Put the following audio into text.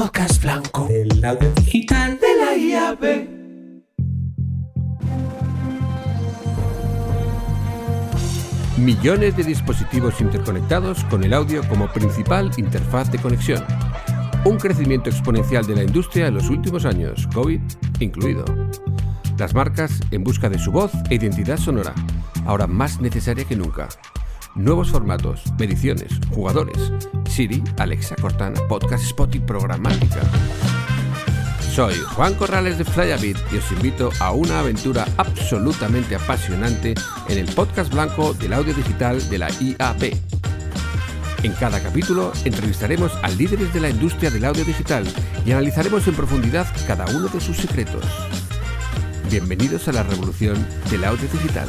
podcast blanco. El audio digital de la IAB. Millones de dispositivos interconectados con el audio como principal interfaz de conexión. Un crecimiento exponencial de la industria en los últimos años, COVID incluido. Las marcas en busca de su voz e identidad sonora, ahora más necesaria que nunca. Nuevos formatos, mediciones, jugadores. Siri, Alexa, Cortana, Podcast, Spot y programática. Soy Juan Corrales de Flyabit y os invito a una aventura absolutamente apasionante en el podcast blanco del audio digital de la IAP. En cada capítulo entrevistaremos a líderes de la industria del audio digital y analizaremos en profundidad cada uno de sus secretos. Bienvenidos a la revolución del audio digital.